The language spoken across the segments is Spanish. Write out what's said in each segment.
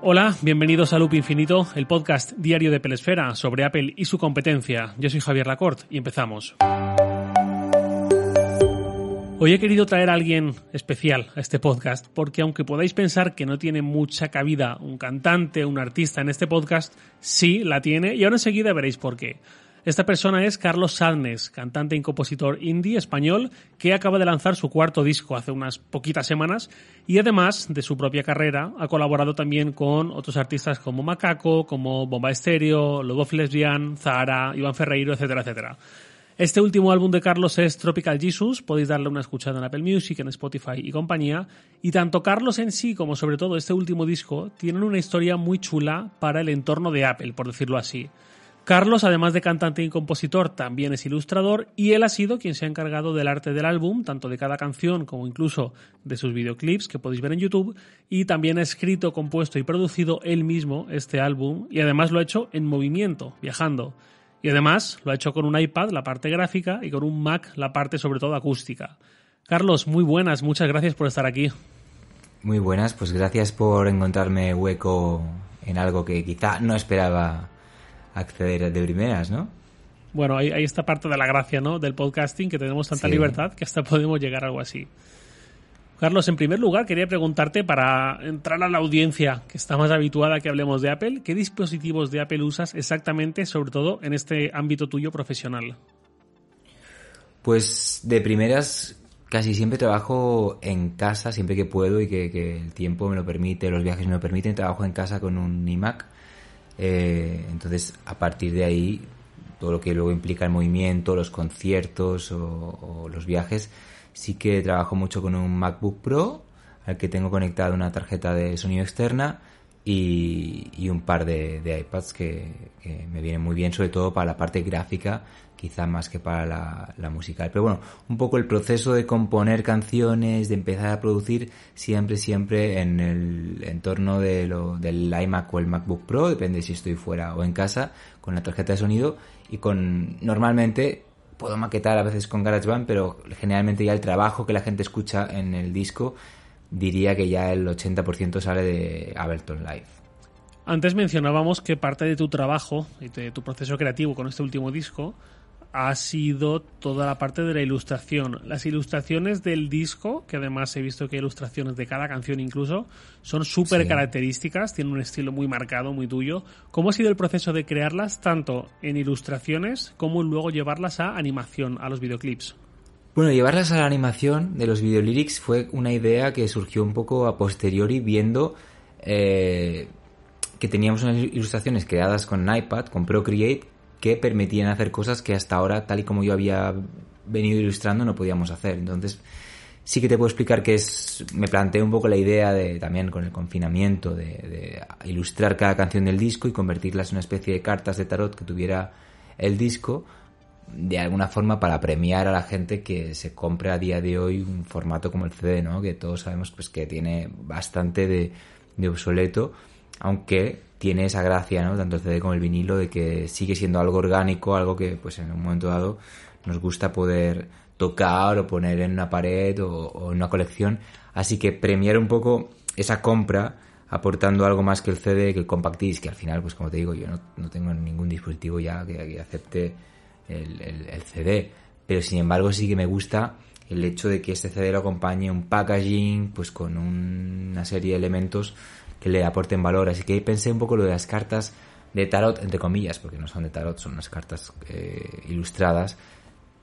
Hola, bienvenidos a Loop Infinito, el podcast diario de Pelesfera sobre Apple y su competencia. Yo soy Javier Lacorte y empezamos. Hoy he querido traer a alguien especial a este podcast porque aunque podáis pensar que no tiene mucha cabida un cantante, un artista en este podcast, sí la tiene y ahora enseguida veréis por qué. Esta persona es Carlos Sadnes, cantante y compositor indie español que acaba de lanzar su cuarto disco hace unas poquitas semanas y además de su propia carrera ha colaborado también con otros artistas como Macaco, como Bomba Estéreo, Lobo Lesbian, Zahara, Iván Ferreiro, etcétera, etcétera. Este último álbum de Carlos es Tropical Jesus, podéis darle una escuchada en Apple Music, en Spotify y compañía, y tanto Carlos en sí como sobre todo este último disco tienen una historia muy chula para el entorno de Apple, por decirlo así. Carlos, además de cantante y compositor, también es ilustrador y él ha sido quien se ha encargado del arte del álbum, tanto de cada canción como incluso de sus videoclips que podéis ver en YouTube, y también ha escrito, compuesto y producido él mismo este álbum y además lo ha hecho en movimiento, viajando. Y además lo ha hecho con un iPad, la parte gráfica, y con un Mac, la parte sobre todo acústica. Carlos, muy buenas, muchas gracias por estar aquí. Muy buenas, pues gracias por encontrarme hueco en algo que quizá no esperaba acceder de primeras, ¿no? Bueno, hay, esta parte de la gracia, ¿no? Del podcasting, que tenemos tanta libertad que hasta podemos llegar a algo así. Carlos, en primer lugar, quería preguntarte para entrar a la audiencia que está más habituada a que hablemos de Apple, ¿qué dispositivos de Apple usas exactamente, sobre todo en este ámbito tuyo profesional? Pues de primeras, casi siempre trabajo en casa, siempre que puedo y que, que el tiempo me lo permite, los viajes me lo permiten, trabajo en casa con un iMac eh, entonces, a partir de ahí, todo lo que luego implica el movimiento, los conciertos o, los viajes, sí que trabajo mucho con un MacBook Pro al que tengo conectada una tarjeta de sonido externa y, un par de, iPads que, me vienen muy bien, sobre todo para la parte gráfica, quizá más que para la, musical. Pero bueno, un poco el proceso de componer canciones, de empezar a producir, siempre, siempre en el entorno de lo, del iMac o el MacBook Pro, depende si estoy fuera o en casa, con la tarjeta de sonido y con, normalmente, puedo maquetar a veces con GarageBand, pero generalmente ya el trabajo que la gente escucha en el disco diría que ya el 80% sale de Ableton Live. Antes mencionábamos que parte de tu trabajo y de tu proceso creativo con este último disco ha sido toda la parte de la ilustración. Las ilustraciones del disco, que además he visto que hay ilustraciones de cada canción incluso, son súper características, tienen un estilo muy marcado, muy tuyo. ¿Cómo ha sido el proceso de crearlas tanto en ilustraciones como luego llevarlas a animación, a los videoclips? Bueno, llevarlas a la animación de los videolyrics fue una idea que surgió un poco a posteriori viendo eh, que teníamos unas ilustraciones creadas con iPad, con Procreate, que permitían hacer cosas que hasta ahora, tal y como yo había venido ilustrando, no podíamos hacer. Entonces, sí que te puedo explicar que es, me planteé un poco la idea de, también con el confinamiento, de, ilustrar cada canción del disco y convertirlas en una especie de cartas de tarot que tuviera el disco de alguna forma para premiar a la gente que se compre a día de hoy un formato como el CD, ¿no? Que todos sabemos pues que tiene bastante de obsoleto, aunque tiene esa gracia, ¿no? Tanto el CD como el vinilo de que sigue siendo algo orgánico, algo que pues en un momento dado nos gusta poder tocar o poner en una pared o, en una colección. Así que premiar un poco esa compra aportando algo más que el CD, que el compact disc, que al final, pues como te digo, yo no, tengo ningún dispositivo ya que, que acepte el, CD, pero sin embargo sí que me gusta el hecho de que este CD lo acompañe un packaging, pues con una serie de elementos que le aporten valor. Así que pensé un poco lo de las cartas de tarot, entre comillas, porque no son de tarot, son unas cartas eh, ilustradas,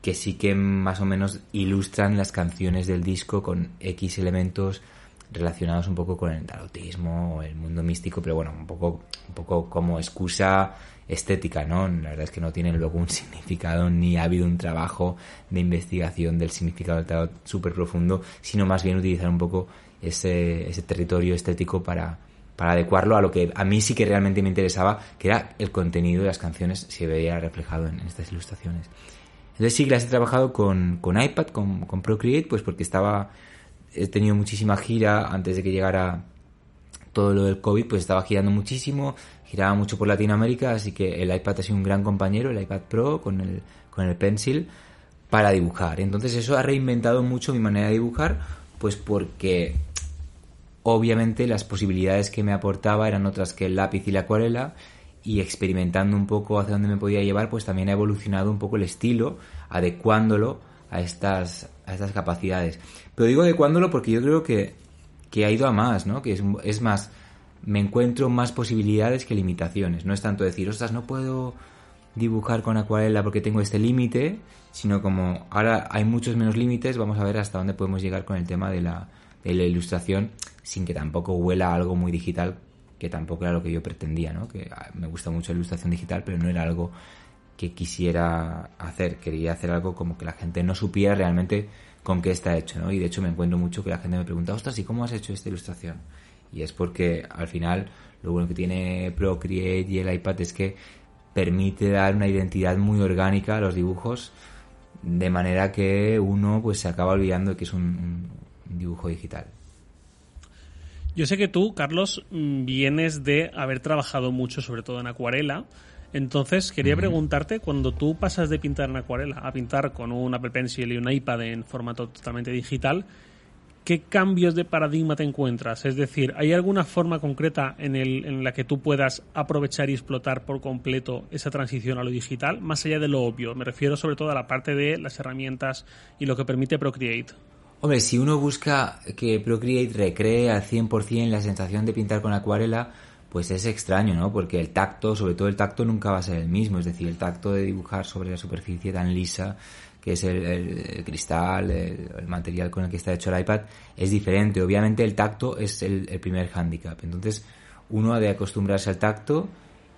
que sí que más o menos ilustran las canciones del disco con X elementos relacionados un poco con el tarotismo o el mundo místico, pero bueno, un poco, un poco como excusa estética, ¿no? La verdad es que no tienen luego un significado ni ha habido un trabajo de investigación del significado del tarot súper profundo, sino más bien utilizar un poco ese, ese territorio estético para, para adecuarlo a lo que a mí sí que realmente me interesaba, que era el contenido de las canciones se veía reflejado en, estas ilustraciones. Entonces sí que he trabajado con, con iPad, con, con Procreate, pues porque estaba, he tenido muchísima gira antes de que llegara todo lo del COVID, pues estaba girando muchísimo, giraba mucho por Latinoamérica, así que el iPad ha sido un gran compañero, el iPad Pro con el, con el Pencil, para dibujar. Entonces eso ha reinventado mucho mi manera de dibujar, pues porque obviamente las posibilidades que me aportaba eran otras que el lápiz y la acuarela y experimentando un poco hacia dónde me podía llevar, pues también ha evolucionado un poco el estilo, adecuándolo a estas, a estas capacidades. Pero digo adecuándolo porque yo creo que, que ha ido a más, ¿no? Que es, es más, me encuentro más posibilidades que limitaciones. No es tanto decir, ostras, no puedo dibujar con acuarela porque tengo este límite, sino como ahora hay muchos menos límites, vamos a ver hasta dónde podemos llegar con el tema de la, de la ilustración sin que tampoco huela algo muy digital, que tampoco era lo que yo pretendía, ¿no? Que ah, me gusta mucho la ilustración digital, pero no era algo que quisiera hacer. Quería hacer algo como que la gente no supiera realmente con qué está hecho, ¿no? Y de hecho me encuentro mucho que la gente me pregunta, ostras, ¿y cómo has hecho esta ilustración? Y es porque al final lo bueno que tiene Procreate y el iPad es que permite dar una identidad muy orgánica a los dibujos de manera que uno pues se acaba olvidando que es un dibujo digital. Yo sé que tú, Carlos, mm, vienes de haber trabajado mucho, sobre todo en acuarela. Entonces, quería preguntarte, cuando tú pasas de pintar en acuarela a pintar con un Apple Pencil y un iPad en formato totalmente digital, ¿qué cambios de paradigma te encuentras? Es decir, ¿hay alguna forma concreta en, el, en la que tú puedas aprovechar y explotar por completo esa transición a lo digital, más allá de lo obvio? Me refiero sobre todo a la parte de las herramientas y lo que permite Procreate. Hombre, si uno busca que Procreate recree al 100% la sensación de pintar con acuarela, pues es extraño, ¿no? Porque el tacto, sobre todo el tacto, nunca va a ser el mismo. Es decir, el tacto de dibujar sobre la superficie tan lisa que es el, cristal, el, material con el que está hecho el iPad, es diferente. Obviamente el tacto es el, primer hándicap. Entonces uno ha de acostumbrarse al tacto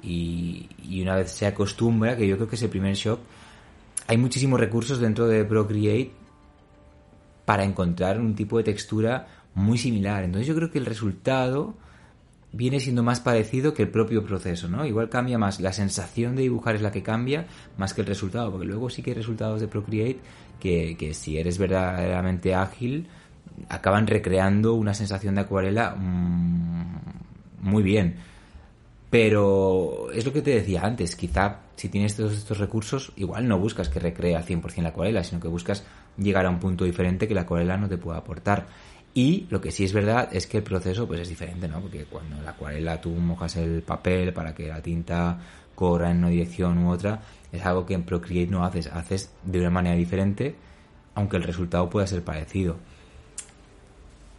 y, y, una vez se acostumbra, que yo creo que es el primer shock, hay muchísimos recursos dentro de Procreate para encontrar un tipo de textura muy similar. Entonces yo creo que el resultado viene siendo más parecido que el propio proceso, ¿no? Igual cambia más, la sensación de dibujar es la que cambia más que el resultado, porque luego sí que hay resultados de Procreate que, que si eres verdaderamente ágil, acaban recreando una sensación de acuarela mm, muy bien. Pero es lo que te decía antes, quizá si tienes todos estos recursos, igual no buscas que recree al 100% la acuarela, sino que buscas llegar a un punto diferente que la acuarela no te pueda aportar. Y lo que sí es verdad es que el proceso pues es diferente, ¿no? Porque cuando la acuarela tú mojas el papel para que la tinta corra en una dirección u otra, es algo que en Procreate no haces, haces de una manera diferente, aunque el resultado pueda ser parecido.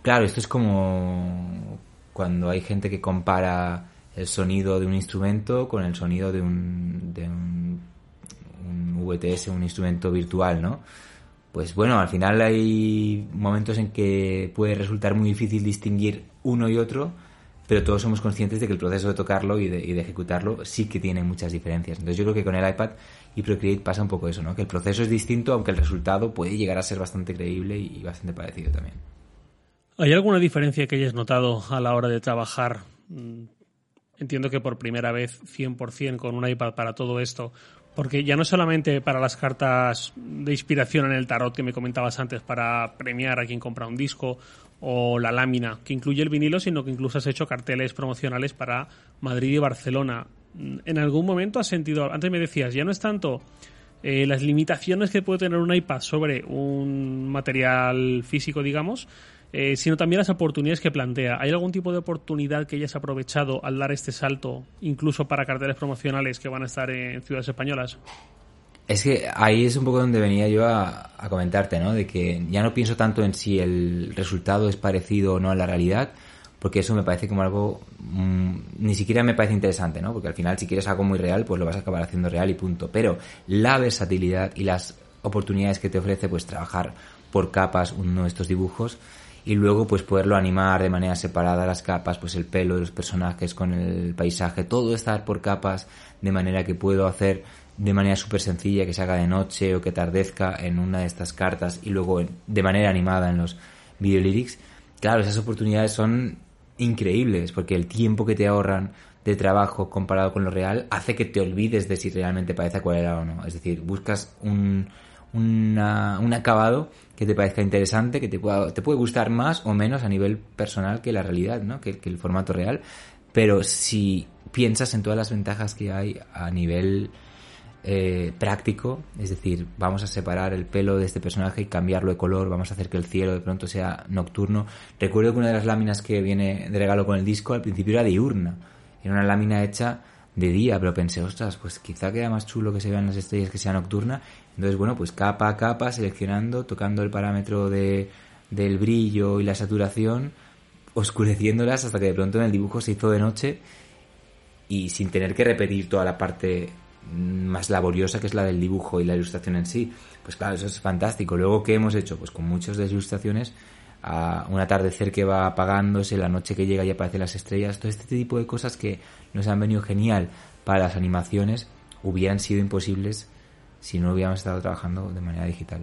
Claro, esto es como cuando hay gente que compara el sonido de un instrumento con el sonido de un, de un, un VTS, un instrumento virtual, ¿no? Pues bueno, al final hay momentos en que puede resultar muy difícil distinguir uno y otro, pero todos somos conscientes de que el proceso de tocarlo y de, ejecutarlo sí que tiene muchas diferencias. Entonces yo creo que con el iPad y Procreate pasa un poco eso, ¿no? Que el proceso es distinto, aunque el resultado puede llegar a ser bastante creíble y bastante parecido también. ¿Hay alguna diferencia que hayas notado a la hora de trabajar? Mm, entiendo que por primera vez 100% con un iPad para todo esto, porque ya no solamente para las cartas de inspiración en el tarot que me comentabas antes, para premiar a quien compra un disco, o la lámina que incluye el vinilo, sino que incluso has hecho carteles promocionales para Madrid y Barcelona. ¿En algún momento has sentido, antes me decías, ya no es tanto eh, las limitaciones que puede tener un iPad sobre un material físico, digamos, eh, sino también las oportunidades que plantea. ¿Hay algún tipo de oportunidad que hayas aprovechado al dar este salto, incluso para carteles promocionales que van a estar en ciudades españolas? Es que ahí es un poco donde venía yo a, comentarte, ¿no? De que ya no pienso tanto en si el resultado es parecido o no a la realidad, porque eso me parece como algo mm, ni siquiera me parece interesante, ¿no? Porque al final si quieres algo muy real, pues lo vas a acabar haciendo real y punto. Pero la versatilidad y las oportunidades que te ofrece pues trabajar por capas uno de estos dibujos y luego pues poderlo animar de manera separada las capas, pues el pelo de los personajes con el paisaje, todo estar por capas de manera que puedo hacer de manera súper sencilla que se haga de noche o que tardezca en una de estas cartas y luego de manera animada en los video lyrics. Claro, esas oportunidades son increíbles porque el tiempo que te ahorran de trabajo comparado con lo real hace que te olvides de si realmente parece acuarela o no. Es decir, buscas un, un acabado que te parezca interesante, que te, pueda, te puede gustar más o menos a nivel personal que la realidad, ¿no? que, el formato real. Pero si piensas en todas las ventajas que hay a nivel eh, práctico, es decir, vamos a separar el pelo de este personaje y cambiarlo de color, vamos a hacer que el cielo de pronto sea nocturno. Recuerdo que una de las láminas que viene de regalo con el disco al principio era diurna, era una lámina hecha de día, pero pensé, ostras, pues quizá queda más chulo que se vean las estrellas que sea nocturna. Entonces, bueno, pues capa a capa, seleccionando, tocando el parámetro de, del brillo y la saturación, oscureciéndolas hasta que de pronto en el dibujo se hizo de noche y sin tener que repetir toda la parte más laboriosa que es la del dibujo y la ilustración en sí. Pues claro, eso es fantástico. Luego, ¿qué hemos hecho? Pues con muchas de las ilustraciones, a un atardecer que va apagándose, la noche que llega y aparecen las estrellas, todo este tipo de cosas que nos han venido genial para las animaciones, hubieran sido imposibles si no hubiéramos estado trabajando de manera digital.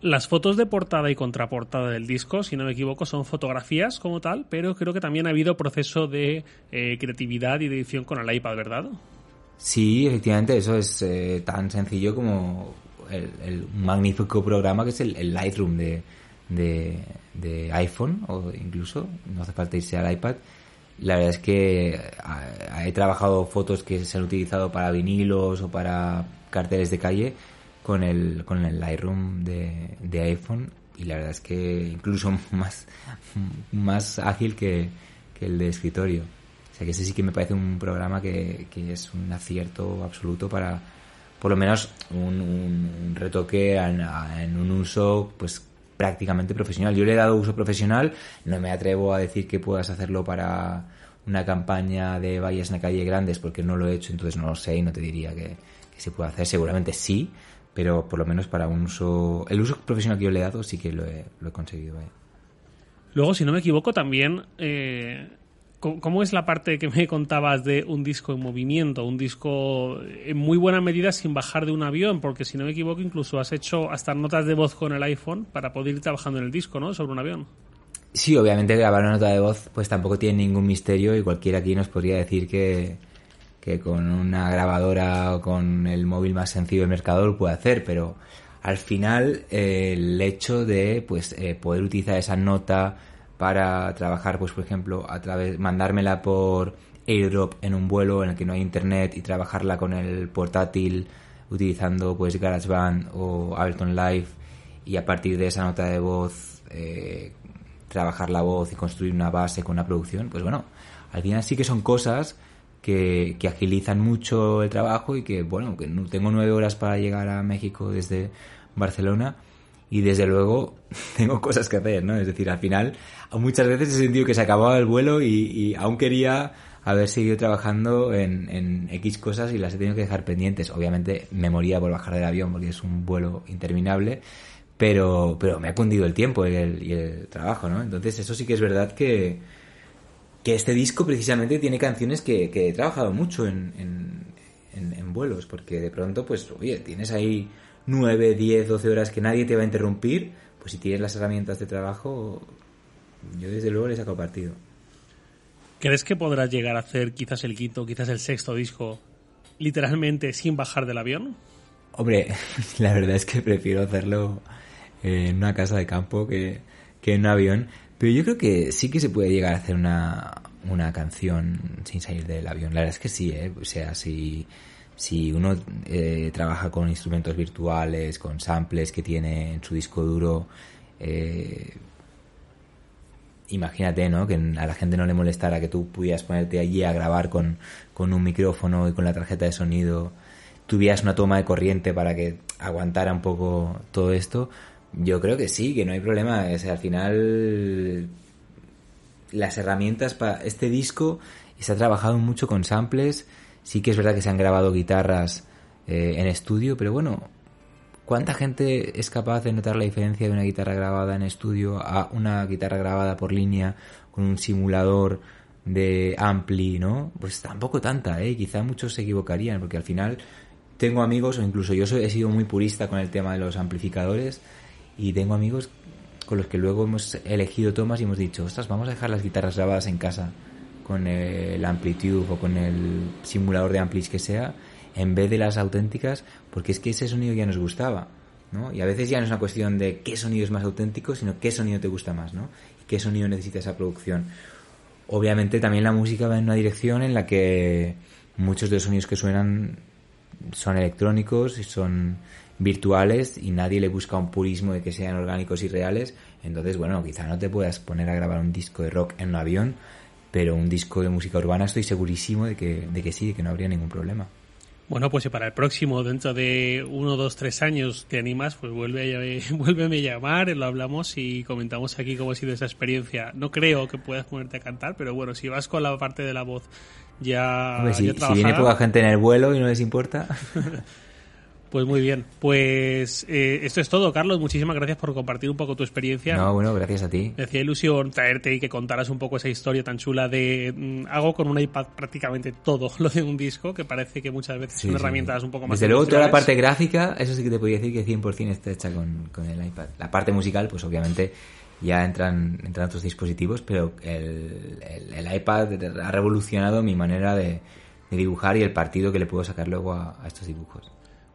Las fotos de portada y contraportada del disco, si no me equivoco, son fotografías como tal, pero creo que también ha habido proceso de eh, creatividad y de edición con el iPad, ¿verdad? Sí, efectivamente, eso es eh, tan sencillo como el, magnífico programa que es el, Lightroom de, de, iPhone o incluso, no hace falta irse al iPad. La verdad es que eh, he trabajado fotos que se han utilizado para vinilos o para carteles de calle con el, con el Lightroom de, de iPhone y la verdad es que incluso más, más ágil que, que el de escritorio que ese sí que me parece un programa que, es un acierto absoluto para, por lo menos, un, retoque en, un uso, pues prácticamente profesional. Yo le he dado uso profesional, no me atrevo a decir que puedas hacerlo para una campaña de vallas en la calle grandes porque no lo he hecho, entonces no lo sé y no te diría que, se puede hacer. Seguramente sí, pero por lo menos para un uso... El uso profesional que yo le he dado sí que lo he, lo he conseguido. Luego, si no me equivoco, también eh, ¿Cómo es la parte que me contabas de un disco en movimiento? Un disco en muy buena medida sin bajar de un avión, porque si no me equivoco, incluso has hecho hasta notas de voz con el iPhone para poder ir trabajando en el disco, ¿no? Sobre un avión. Sí, obviamente grabar una nota de voz pues tampoco tiene ningún misterio y cualquiera aquí nos podría decir que, que con una grabadora o con el móvil más sencillo del mercado lo puede hacer, pero al final eh, el hecho de pues eh, poder utilizar esa nota para trabajar, pues por ejemplo, a través, mandármela por airdrop en un vuelo en el que no hay internet y trabajarla con el portátil utilizando pues GarageBand o Ableton Live y a partir de esa nota de voz eh, trabajar la voz y construir una base con una producción, pues bueno, al final sí que son cosas que, que agilizan mucho el trabajo y que bueno, que tengo nueve horas para llegar a México desde Barcelona y desde luego tengo cosas que hacer, ¿no? Es decir, al final muchas veces he sentido que se acababa el vuelo y, aún quería haber seguido trabajando en, X cosas y las he tenido que dejar pendientes. Obviamente me moría por bajar del avión porque es un vuelo interminable, pero, pero me ha cundido el tiempo y el, trabajo, ¿no? Entonces eso sí que es verdad que, que este disco precisamente tiene canciones que, que he trabajado mucho en, en vuelos, porque de pronto, pues, oye, tienes ahí 9, 10, 12 horas que nadie te va a interrumpir, pues si tienes las herramientas de trabajo, yo desde luego le saco partido. ¿Crees que podrás llegar a hacer quizás el quinto, quizás el sexto disco literalmente sin bajar del avión? Hombre, la verdad es que prefiero hacerlo en una casa de campo que, en un avión. Pero yo creo que sí que se puede llegar a hacer una, una canción sin salir del avión. La verdad es que sí, ¿eh? O sea, si si uno eh, trabaja con instrumentos virtuales, con samples que tiene en su disco duro, eh, imagínate, ¿no? Que a la gente no le molestara que tú pudieras ponerte allí a grabar con, con un micrófono y con la tarjeta de sonido, tuvieras una toma de corriente para que aguantara un poco todo esto. Yo creo que sí, que no hay problema. Al final las herramientas para este disco se ha trabajado mucho con samples Sí que es verdad que se han grabado guitarras eh, en estudio, pero bueno, ¿cuánta gente es capaz de notar la diferencia de una guitarra grabada en estudio a una guitarra grabada por línea con un simulador de ampli, ¿no? Pues tampoco tanta, ¿eh? Quizá muchos se equivocarían, porque al final tengo amigos, o incluso yo he sido muy purista con el tema de los amplificadores, y tengo amigos con los que luego hemos elegido tomas y hemos dicho, ostras, vamos a dejar las guitarras grabadas en casa con el Amplitude o con el simulador de amplis que sea, en vez de las auténticas, porque es que ese sonido ya nos gustaba, ¿no? Y a veces ya no es una cuestión de qué sonido es más auténtico, sino qué sonido te gusta más, ¿no? Y qué sonido necesita esa producción. Obviamente también la música va en una dirección en la que muchos de los sonidos que suenan son electrónicos y son virtuales y nadie le busca un purismo de que sean orgánicos y reales. Entonces, bueno, quizá no te puedas poner a grabar un disco de rock en un avión, pero un disco de música urbana estoy segurísimo de que, de que sí, de que no habría ningún problema. Bueno, pues si para el próximo, dentro de uno, dos, tres años, te animas, pues vuelve a, vuélveme a llamar, lo hablamos y comentamos aquí cómo ha sido esa experiencia. No creo que puedas ponerte a cantar, pero bueno, si vas con la parte de la voz ya, si, si viene poca gente en el vuelo y no les importa. Pues muy bien. Pues eh, esto es todo, Carlos. Muchísimas gracias por compartir un poco tu experiencia. No, bueno, gracias a ti. Me hacía ilusión traerte y que contaras un poco esa historia tan chula de mm, hago con un iPad prácticamente todo lo de un disco, que parece que muchas veces son herramientas un poco más. Desde luego, toda la parte gráfica, eso sí que te podría decir que 100% está hecha con, con el iPad. La parte musical, pues obviamente ya entran, entran otros dispositivos, pero el, el, iPad ha revolucionado mi manera de, dibujar y el partido que le puedo sacar luego a estos dibujos.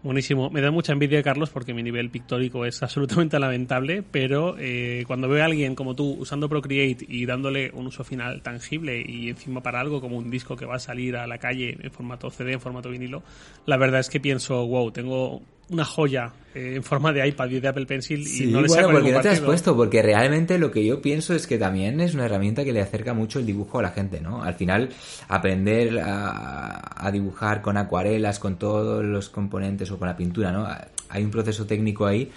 Buenísimo. Me da mucha envidia, Carlos, porque mi nivel pictórico es absolutamente lamentable, pero eh, cuando veo a alguien como tú usando Procreate y dándole un uso final tangible y encima para algo como un disco que va a salir a la calle en formato CD, en formato vinilo, la verdad es que pienso, wow, tengo una joya eh, en forma de iPad y de Apple Pencil y no le bueno, porque no te has puesto, porque realmente lo que yo pienso es que también es una herramienta que le acerca mucho el dibujo a la gente, ¿no? Al final, aprender a, dibujar con acuarelas, con todos los componentes o con la pintura, ¿no? Hay un proceso técnico ahí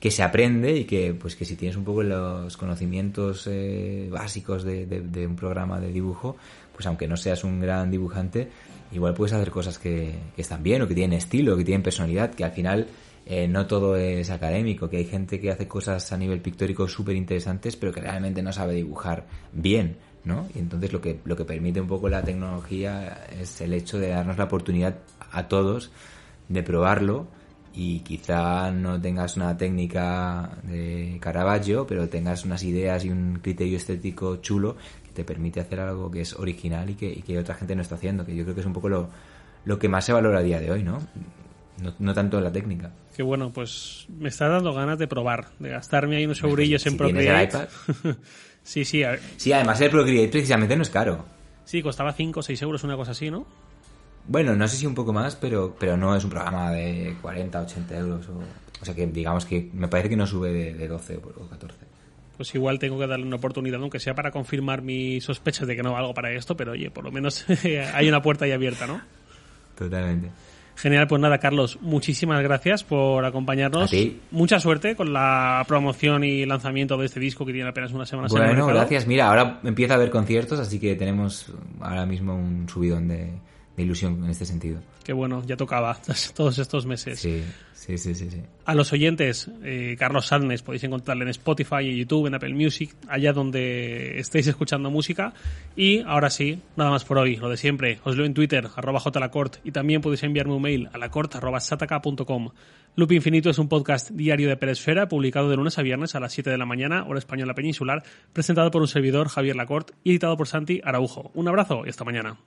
que se aprende y que, pues que si tienes un poco los conocimientos eh, básicos de, de un programa de dibujo, pues aunque no seas un gran dibujante, igual puedes hacer cosas que, están bien o que tienen estilo, que tienen personalidad, que al final eh, no todo es académico, que hay gente que hace cosas a nivel pictórico súper interesantes, pero que realmente no sabe dibujar bien, ¿no? Y entonces lo que, lo que permite un poco la tecnología es el hecho de darnos la oportunidad a todos de probarlo y quizá no tengas una técnica de Caravaggio, pero tengas unas ideas y un criterio estético chulo te permite hacer algo que es original y que, que otra gente no está haciendo, que yo creo que es un poco lo, lo que más se valora a día de hoy, ¿no? No, tanto la técnica. Que bueno, pues me está dando ganas de probar, de gastarme ahí unos eurillos en Procreate. sí, sí. Sí, además el Procreate precisamente no es caro. Sí, costaba 5 o 6 euros, una cosa así, ¿no? Bueno, no sé si un poco más, pero, pero no es un programa de 40, 80 euros. O, o sea que digamos que me parece que no sube de, de 12 o 14 pues igual tengo que darle una oportunidad, aunque sea para confirmar mis sospechas de que no valgo para esto, pero oye, por lo menos hay una puerta ahí abierta, ¿no? Totalmente. Genial, pues nada, Carlos, muchísimas gracias por acompañarnos. Mucha suerte con la promoción y lanzamiento de este disco que tiene apenas una semana. Bueno, gracias. Mira, ahora empieza a haber conciertos, así que tenemos ahora mismo un subidón de, de ilusión en este sentido. Qué bueno, ya tocaba todos estos meses. Sí, sí, sí, sí. A los oyentes, eh, Carlos Sadnes podéis encontrarle en Spotify, en YouTube, en Apple Music, allá donde estéis escuchando música. Y ahora sí, nada más por hoy, lo de siempre. Os leo en Twitter, arroba jlacort, y también podéis enviarme un mail a lacort arroba sataka.com. Loop Infinito es un podcast diario de Peresfera, publicado de lunes a viernes a las 7 de la mañana, hora española peninsular, presentado por un servidor, Javier Lacort, y editado por Santi Araujo. Un abrazo y hasta mañana.